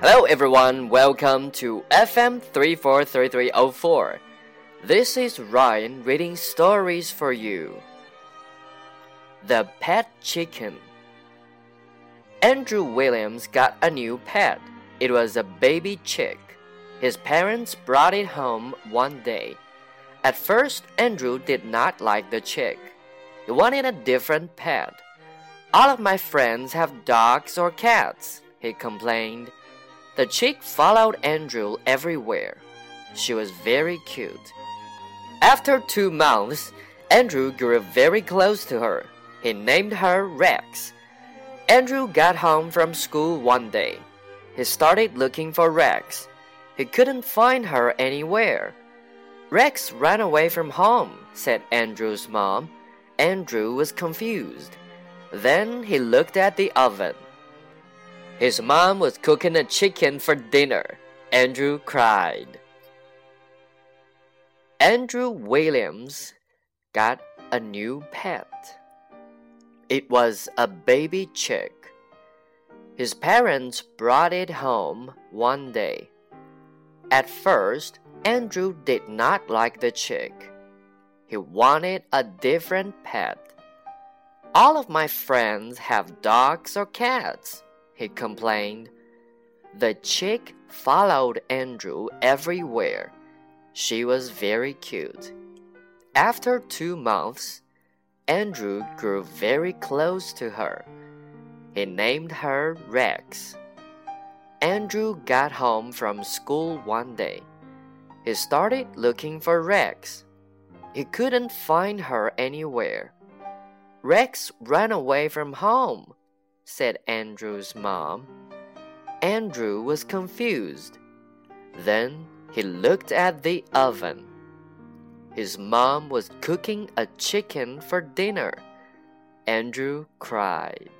Hello everyone, welcome to FM 343304. This is Ryan reading stories for you. The Pet Chicken Andrew Williams got a new pet. It was a baby chick. His parents brought it home one day. At first, Andrew did not like the chick. He wanted a different pet. All of my friends have dogs or cats, he complained. The chick followed Andrew everywhere. She was very cute. After two months, Andrew grew very close to her. He named her Rex. Andrew got home from school one day. He started looking for Rex. He couldn't find her anywhere. Rex ran away from home, said Andrew's mom. Andrew was confused. Then he looked at the oven. His mom was cooking a chicken for dinner. Andrew cried. Andrew Williams got a new pet. It was a baby chick. His parents brought it home one day. At first, Andrew did not like the chick. He wanted a different pet. All of my friends have dogs or cats, he complained. The chick followed Andrew everywhere. She was very cute. After two months, Andrew grew very close to her. He named her Rex. Andrew got home from school one day. He started looking for Rex. He couldn't find her anywhere. Rex ran away from home, said Andrew's mom. Andrew was confused. Then he looked at the oven. His mom was cooking a chicken for dinner. Andrew cried.